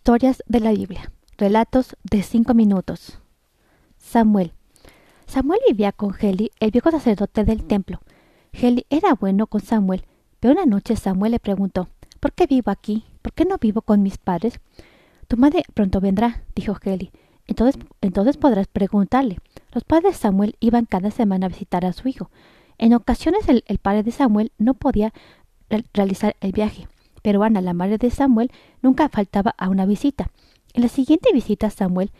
Historias de la Biblia. Relatos de cinco minutos. Samuel. Samuel vivía con Heli, el viejo sacerdote del templo. Heli era bueno con Samuel, pero una noche Samuel le preguntó ¿Por qué vivo aquí? ¿Por qué no vivo con mis padres? Tu madre pronto vendrá, dijo Heli. Entonces, entonces podrás preguntarle. Los padres de Samuel iban cada semana a visitar a su hijo. En ocasiones el, el padre de Samuel no podía realizar el viaje, pero Ana, la madre de Samuel, nunca faltaba a una visita. En la siguiente visita Samuel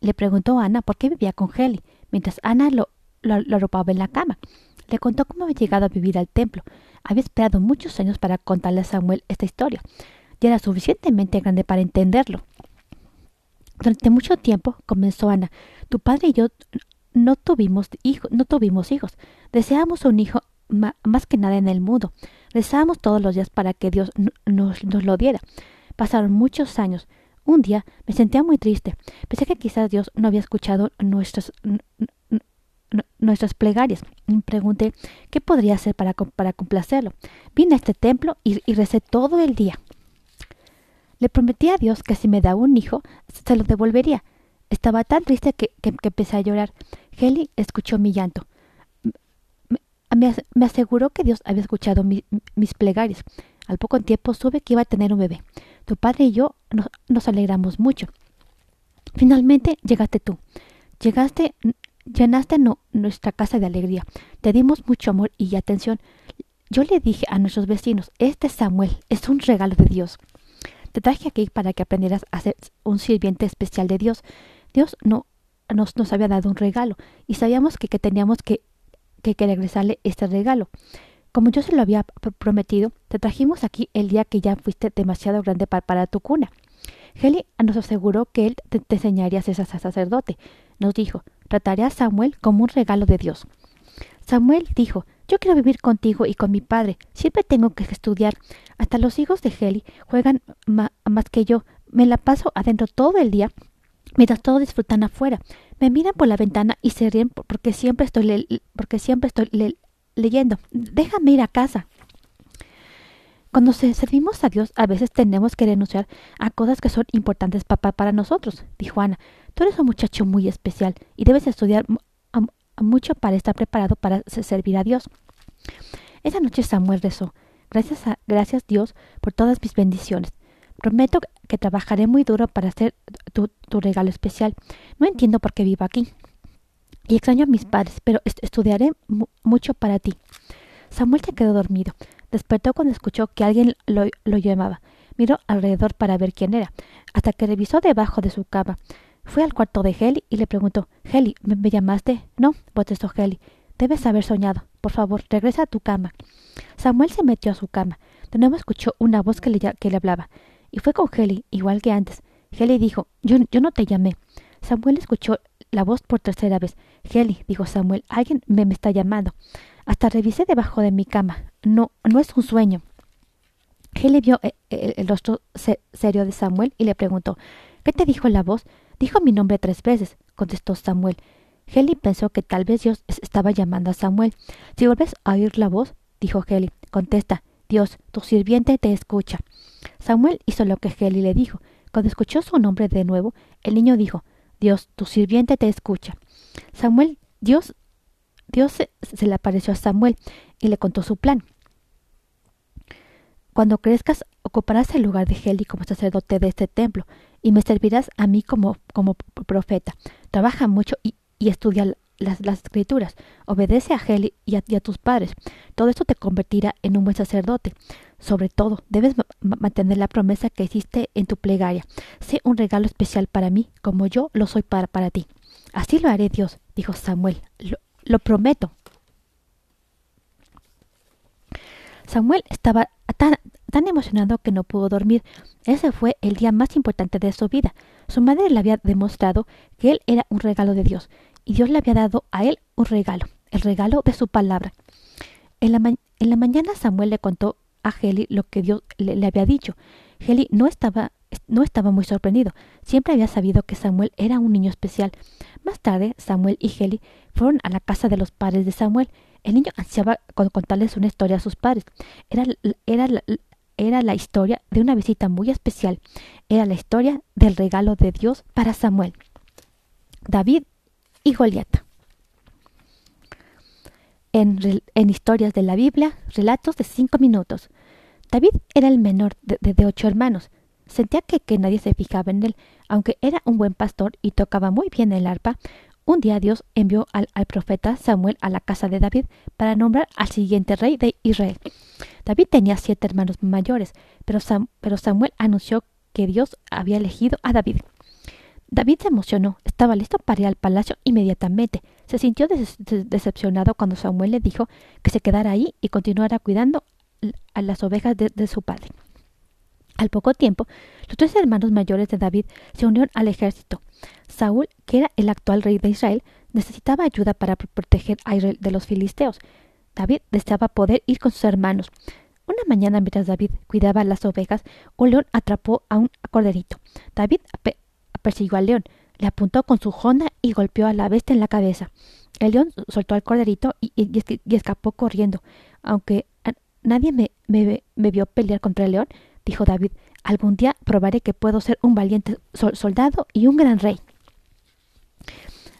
le preguntó a Ana por qué vivía con Heli, mientras Ana lo, lo, arropaba en la cama. Le contó cómo había llegado a vivir al templo. Había esperado muchos años para contarle a Samuel esta historia, y era suficientemente grande para entenderlo. Durante mucho tiempo, comenzó Ana, tu padre y yo no tuvimos, hijos, no tuvimos hijos. Deseábamos un hijo más que nada en el mundo. Rezábamos todos los días para que Dios nos, lo diera. Pasaron muchos años. Un día me sentía muy triste. Pensé que quizás Dios no había escuchado nuestras, nuestras plegarias. Pregunté qué podría hacer para, para complacerlo. Vine a este templo y, y, recé todo el día. Le prometí a Dios que si me daba un hijo, se lo devolvería. Estaba tan triste que, que, que empecé a llorar. Heli escuchó mi llanto. Me, aseguró que Dios había escuchado mi, mis plegarias. Al poco tiempo supe que iba a tener un bebé. Tu padre y yo nos, alegramos mucho. Finalmente llegaste tú. Llegaste, llenaste nuestra casa de alegría. Te dimos mucho amor y atención. Yo le dije a nuestros vecinos, este Samuel es un regalo de Dios. Te traje aquí para que aprendieras a ser un sirviente especial de Dios. Dios no nos, había dado un regalo y sabíamos que teníamos que, que, que regresarle este regalo. Como yo se lo había prometido, te trajimos aquí el día que ya fuiste demasiado grande para, tu cuna. Heli nos aseguró que él te, enseñaría a ser sacerdote. Nos dijo, trataré a Samuel como un regalo de Dios. Samuel dijo, yo quiero vivir contigo y con mi padre. Siempre tengo que estudiar. Hasta los hijos de Heli juegan más que yo. Me la paso adentro todo el día, mientras todos disfrutan afuera. Me miran por la ventana y se ríen porque siempre estoy, le porque siempre estoy le leyendo. Déjame ir a casa. Cuando servimos a Dios, a veces tenemos que renunciar a cosas que son importantes papá para nosotros, dijo Ana. Tú eres un muchacho muy especial y debes estudiar mucho para estar preparado para servir a Dios. Esa noche Samuel rezó. Gracias, a, gracias Dios por todas mis bendiciones. Prometo que trabajaré muy duro para hacer tu, regalo especial. No entiendo por qué vivo aquí y extraño a mis padres, pero est estudiaré mu mucho para ti. Samuel se quedó dormido. Despertó cuando escuchó que alguien lo, llamaba. Miró alrededor para ver quién era, hasta que revisó debajo de su cama. Fue al cuarto de Heli y le preguntó Heli, ¿me, llamaste? No, protestó Heli. Debes haber soñado. Por favor, regresa a tu cama. Samuel se metió a su cama. De nuevo escuchó una voz que que le hablaba. Y fue con Heli, igual que antes. Heli dijo, yo, yo no te llamé. Samuel escuchó la voz por tercera vez. Heli, dijo Samuel, alguien me, me, está llamando. Hasta revisé debajo de mi cama. No, no es un sueño. Heli vio el, el, el rostro se, serio de Samuel y le preguntó, ¿qué te dijo la voz? Dijo mi nombre tres veces, contestó Samuel. Heli pensó que tal vez Dios estaba llamando a Samuel. Si vuelves a oír la voz, dijo Heli, contesta, Dios, tu sirviente te escucha. Samuel hizo lo que Heli le dijo. Cuando escuchó su nombre de nuevo, el niño dijo, Dios, tu sirviente te escucha. Samuel, Dios, Dios se, le apareció a Samuel y le contó su plan. Cuando crezcas, ocuparás el lugar de Heli como sacerdote de este templo y me servirás a mí como, como profeta. Trabaja mucho y, y estudia las, las, escrituras. Obedece a a, y a, tus padres. Todo esto te convertirá en un buen sacerdote. Sobre todo, debes mantener la promesa que hiciste en tu plegaria. Sé un regalo especial para mí, como yo lo soy para, para ti. Así lo haré, Dios, dijo Samuel. Lo, lo prometo. Samuel estaba tan, tan emocionado que no pudo dormir. Ese fue el día más importante de su vida. Su madre le había demostrado que él era un regalo de Dios, y Dios le había dado a él un regalo, el regalo de su palabra. En la, mañana Samuel le contó a Heli lo que Dios le, había dicho. Heli no estaba, no estaba muy sorprendido. Siempre había sabido que Samuel era un niño especial. Más tarde, Samuel y Heli fueron a la casa de los padres de Samuel. El niño ansiaba contarles una historia a sus padres. Era, era era la historia de una visita muy especial. Era la historia del regalo de Dios para Samuel. David y Goliat. En, historias de la Biblia, relatos de cinco minutos. David era el menor de, ocho hermanos. Sentía que, que, nadie se fijaba en él, aunque era un buen pastor y tocaba muy bien el arpa. Un día Dios envió al, profeta Samuel a la casa de David para nombrar al siguiente rey de Israel. David tenía siete hermanos mayores, pero, pero Samuel anunció que Dios había elegido a David. David se emocionó, estaba listo para ir al palacio inmediatamente. Se sintió decepcionado cuando Samuel le dijo que se quedara ahí y continuara cuidando a las ovejas de su padre. Al poco tiempo, los tres hermanos mayores de David se unieron al ejército. Saúl, que era el actual rey de Israel, necesitaba ayuda para proteger a Israel de los filisteos. David deseaba poder ir con sus hermanos. Una mañana, mientras David cuidaba las ovejas, un león atrapó a un corderito. David persiguió al león, le apuntó con su honda y golpeó a la bestia en la cabeza. El león soltó al corderito y, escapó corriendo. Aunque nadie me, vio pelear contra el león, dijo David, algún día probaré que puedo ser un valiente soldado y un gran rey.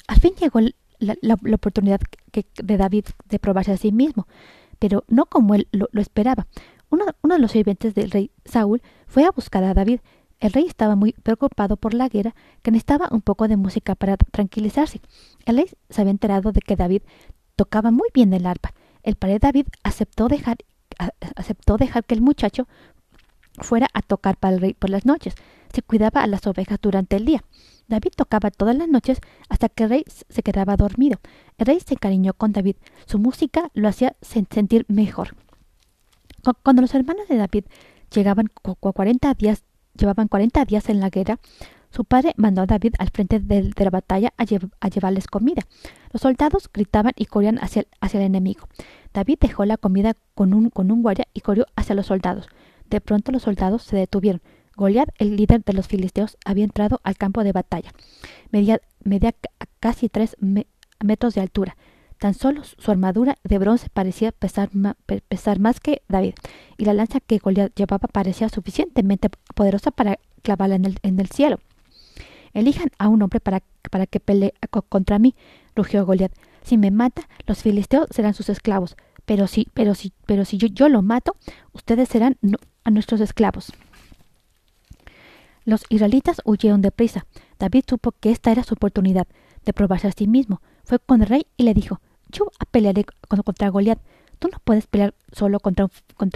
Al fin llegó la, oportunidad de David de probarse a sí mismo, pero no como él lo, esperaba. Uno, de los sirvientes del rey Saúl fue a buscar a David. El rey estaba muy preocupado por la guerra, que necesitaba un poco de música para tranquilizarse. El rey se había enterado de que David tocaba muy bien el arpa. El padre David aceptó dejar, aceptó dejar que el muchacho fuera a tocar para el rey por las noches. Se cuidaba a las ovejas durante el día. David tocaba todas las noches hasta que el rey se quedaba dormido. El rey se encariñó con David. Su música lo hacía sentir mejor. Cuando los hermanos de David llegaban 40 días, llevaban 40 días en la guerra, su padre mandó a David al frente de, la batalla a, llevarles comida. Los soldados gritaban y corrían hacia, el enemigo. David dejó la comida con un, con guardia y corrió hacia los soldados. De pronto los soldados se detuvieron. Goliat, el líder de los filisteos, había entrado al campo de batalla. Medía, casi tres metros de altura. Tan solo su armadura de bronce parecía pesar, pesar, más que David, y la lanza que Goliat llevaba parecía suficientemente poderosa para clavarla en el, en el cielo. Elijan a un hombre para, para que pelee contra mí, rugió Goliat. Si me mata, los filisteos serán sus esclavos. Pero si, pero si, pero si yo, yo lo mato, ustedes serán a nuestros esclavos. Los israelitas huyeron deprisa. David supo que esta era su oportunidad de probarse a sí mismo. Fue con el rey y le dijo, yo pelearé contra Goliat. Tú no puedes pelear solo contra,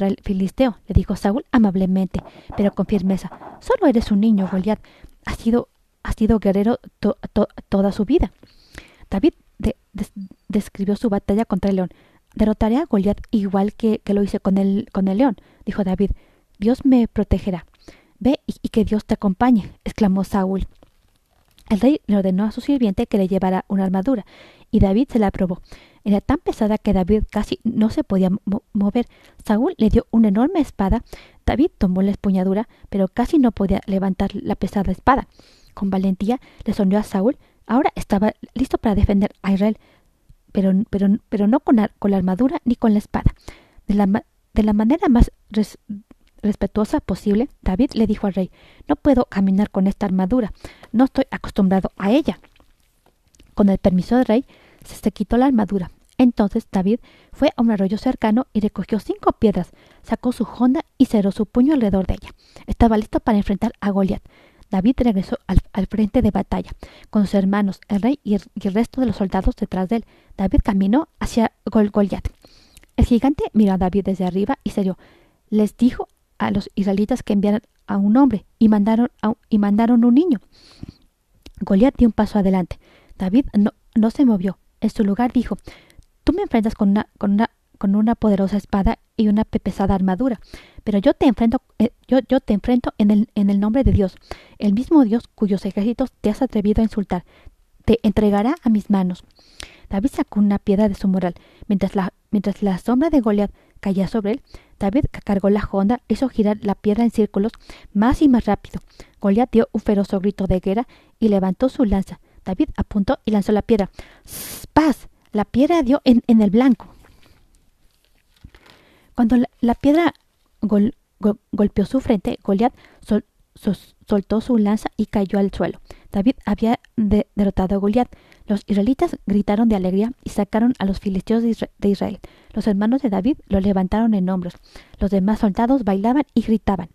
el filisteo, le dijo Saúl amablemente, pero con firmeza. Solo eres un niño, Goliat. Has sido, sido guerrero toda su vida. David describió su batalla contra el león. Derrotaré a Goliat igual que, que, lo hice con el, con el león, dijo David. Dios me protegerá. Ve y, que Dios te acompañe, exclamó Saúl. El rey le ordenó a su sirviente que le llevara una armadura, y David se la aprobó. Era tan pesada que David casi no se podía mover. Saúl le dio una enorme espada. David tomó la espuñadura, pero casi no podía levantar la pesada espada. Con valentía le sonrió a Saúl. Ahora estaba listo para defender a Israel, pero, pero, pero no con la, con la, armadura ni con la espada. De la, de la manera más respetuosa posible, David le dijo al rey, no puedo caminar con esta armadura, no estoy acostumbrado a ella. Con el permiso del rey, se, quitó la armadura. Entonces David fue a un arroyo cercano y recogió cinco piedras, sacó su honda y cerró su puño alrededor de ella. Estaba listo para enfrentar a Goliat. David regresó al, frente de batalla, con sus hermanos, el rey y el, resto de los soldados detrás de él. David caminó hacia Goliat. El gigante miró a David desde arriba y se dio. Les dijo a los israelitas que enviaran a un hombre y mandaron, y mandaron un niño. Goliat dio un paso adelante. David no, no se movió. En su lugar dijo, tú me enfrentas con una, con una, con una poderosa espada y una pesada armadura, pero yo te enfrento, eh, yo, yo te enfrento en el, en el nombre de Dios, el mismo Dios cuyos ejércitos te has atrevido a insultar. Te entregará a mis manos. David sacó una piedra de su moral. Mientras la, mientras la sombra de Goliat caía sobre él, David cargó la honda, hizo girar la piedra en círculos más y más rápido. Goliat dio un feroz grito de guerra y levantó su lanza. David apuntó y lanzó la piedra. ¡Paz! La piedra dio en, el blanco. Cuando la, piedra golpeó su frente, Goliat soltó su lanza y cayó al suelo. David había derrotado a Goliat. Los israelitas gritaron de alegría y sacaron a los filisteos de Israel. Los hermanos de David lo levantaron en hombros. Los demás soldados bailaban y gritaban.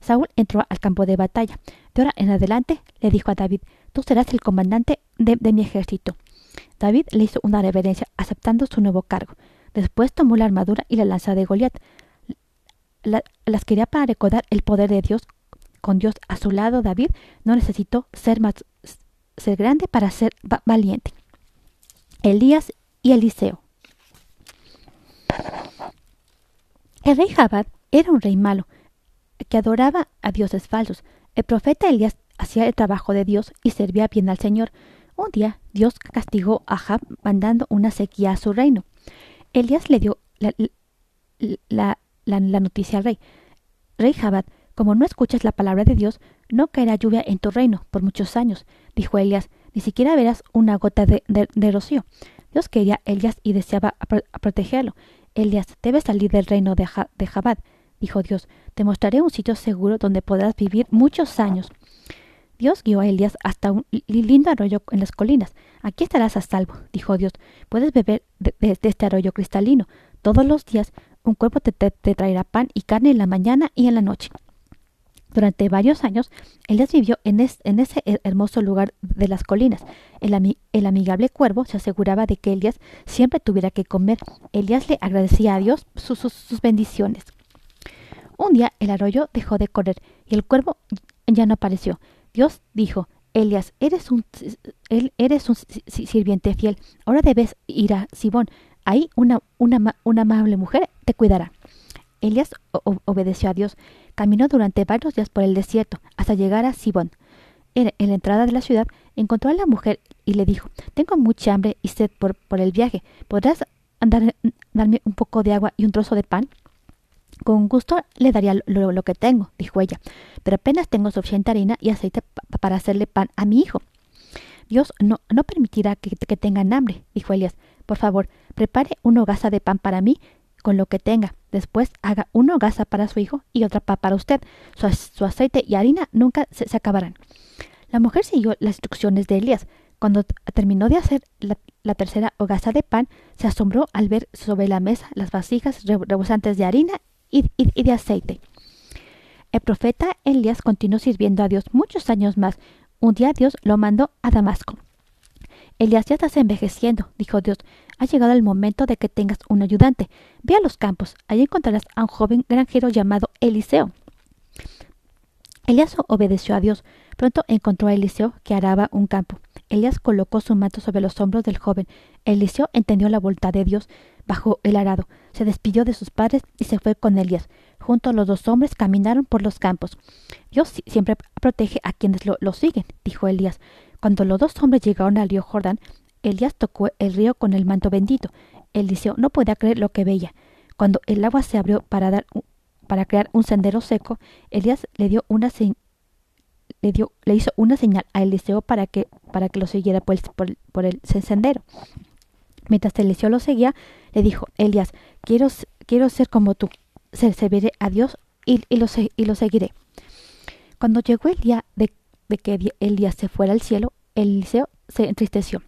Saúl entró al campo de batalla. De ahora en adelante le dijo a David, tú serás el comandante de, mi ejército. David le hizo una reverencia aceptando su nuevo cargo. Después tomó la armadura y la lanza de Goliat. las quería para recordar el poder de Dios. Con Dios a su lado, David no necesitó ser más ser grande para ser valiente. Elías y Eliseo. El rey Jabad era un rey malo, que adoraba a dioses falsos. El profeta Elías hacía el trabajo de Dios y servía bien al Señor. Un día Dios castigó a Jab mandando una sequía a su reino. Elías le dio la, noticia al rey. Rey Jabad, como no escuchas la palabra de Dios, no caerá lluvia en tu reino por muchos años, dijo Elías, ni siquiera verás una gota de, rocío. Dios quería a Elías y deseaba protegerlo. Elías, debes salir del reino de, de Jabad, dijo Dios. Te mostraré un sitio seguro donde podrás vivir muchos años. Dios guió a Elías hasta un lindo arroyo en las colinas. Aquí estarás a salvo, dijo Dios. Puedes beber de, este arroyo cristalino. Todos los días un cuerpo te, traerá pan y carne en la mañana y en la noche. Durante varios años, Elías vivió en, ese hermoso lugar de las colinas. El, amigable cuervo se aseguraba de que Elías siempre tuviera que comer. Elías le agradecía a Dios sus bendiciones. Un día el arroyo dejó de correr y el cuervo ya no apareció. Dios dijo, Elias, eres un, eres un sirviente fiel. Ahora debes ir a Sibón. Ahí una, una, una amable mujer te cuidará. Elias obedeció a Dios. Caminó durante varios días por el desierto hasta llegar a Sibón. En, la entrada de la ciudad encontró a la mujer y le dijo, tengo mucha hambre y sed por, el viaje. ¿Podrás andar, darme un poco de agua y un trozo de pan? Con gusto le daría lo, que tengo, dijo ella, pero apenas tengo suficiente harina y aceite para hacerle pan a mi hijo. Dios no, permitirá que, tengan hambre, dijo Elías. Por favor, prepare una hogaza de pan para mí con lo que tenga. Después haga una hogaza para su hijo y otra para usted. Su, aceite y harina nunca se, acabarán. La mujer siguió las instrucciones de Elías. Cuando terminó de hacer la, tercera hogaza de pan, se asombró al ver sobre la mesa las vasijas rebosantes de harina y, de aceite. El profeta Elías continuó sirviendo a Dios muchos años más. Un día Dios lo mandó a Damasco. Elías ya estás envejeciendo, dijo Dios. Ha llegado el momento de que tengas un ayudante. Ve a los campos. Allí encontrarás a un joven granjero llamado Eliseo. Elías obedeció a Dios. Pronto encontró a Eliseo que araba un campo. Elías colocó su manto sobre los hombros del joven. Eliseo entendió la voluntad de Dios bajo el arado. Se despidió de sus padres y se fue con Elías. Junto a los dos hombres caminaron por los campos. Dios siempre protege a quienes lo, siguen, dijo Elías. Cuando los dos hombres llegaron al río Jordán, Elías tocó el río con el manto bendito. Eliseo no podía creer lo que veía. Cuando el agua se abrió para, crear un sendero seco, Elías le dio una le, dio, le hizo una señal a Eliseo para que, para que lo siguiera por por el sendero. Mientras Eliseo lo seguía, le dijo, Elías, quiero, quiero ser como tú, serviré a Dios y, y, lo, y lo seguiré. Cuando llegó el día de, que Elías se fuera al cielo, Eliseo se entristeció.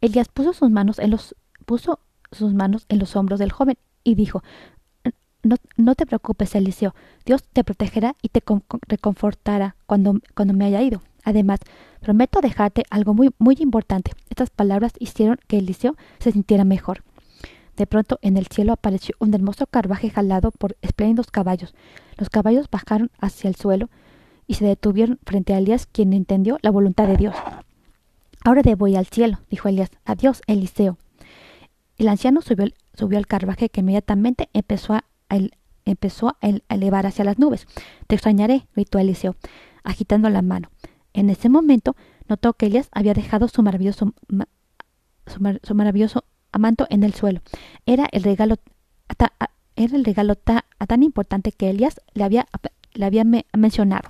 Elías puso sus manos en los, puso sus manos en los hombros del joven y dijo, no, no, te preocupes, Eliseo. Dios te protegerá y te reconfortará cuando, cuando me haya ido. Además, prometo dejarte algo muy, muy importante. Estas palabras hicieron que Eliseo se sintiera mejor. De pronto en el cielo apareció un hermoso carruaje jalado por espléndidos caballos. Los caballos bajaron hacia el suelo y se detuvieron frente a Elías, quien entendió la voluntad de Dios. Ahora debo ir al cielo, dijo Elías. Adiós, Eliseo. El anciano subió, al carruaje que inmediatamente empezó a, elevar hacia las nubes. Te extrañaré, gritó Eliseo, agitando la mano. En ese momento notó que Elías había dejado su maravilloso, su, maravilloso en el suelo. Era el regalo, tan importante que Elías le había mencionado.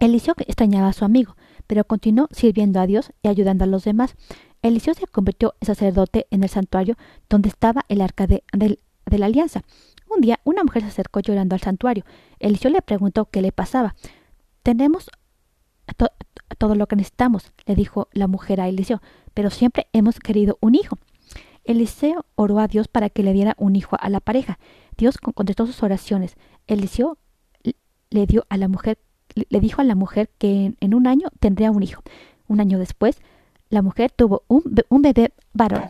Eliseo extrañaba a su amigo, pero continuó sirviendo a Dios y ayudando a los demás. Eliseo se convirtió en sacerdote en el santuario donde estaba el arca de, la alianza. Un día una mujer se acercó llorando al santuario. Eliseo le preguntó qué le pasaba. Tenemos todo lo que necesitamos, le dijo la mujer a Eliseo, pero siempre hemos querido un hijo. Eliseo oró a Dios para que le diera un hijo a la pareja. Dios contestó sus oraciones. Eliseo le dio a la mujer, le dijo a la mujer que en, un año tendría un hijo. Un año después, la mujer tuvo un, un bebé varón.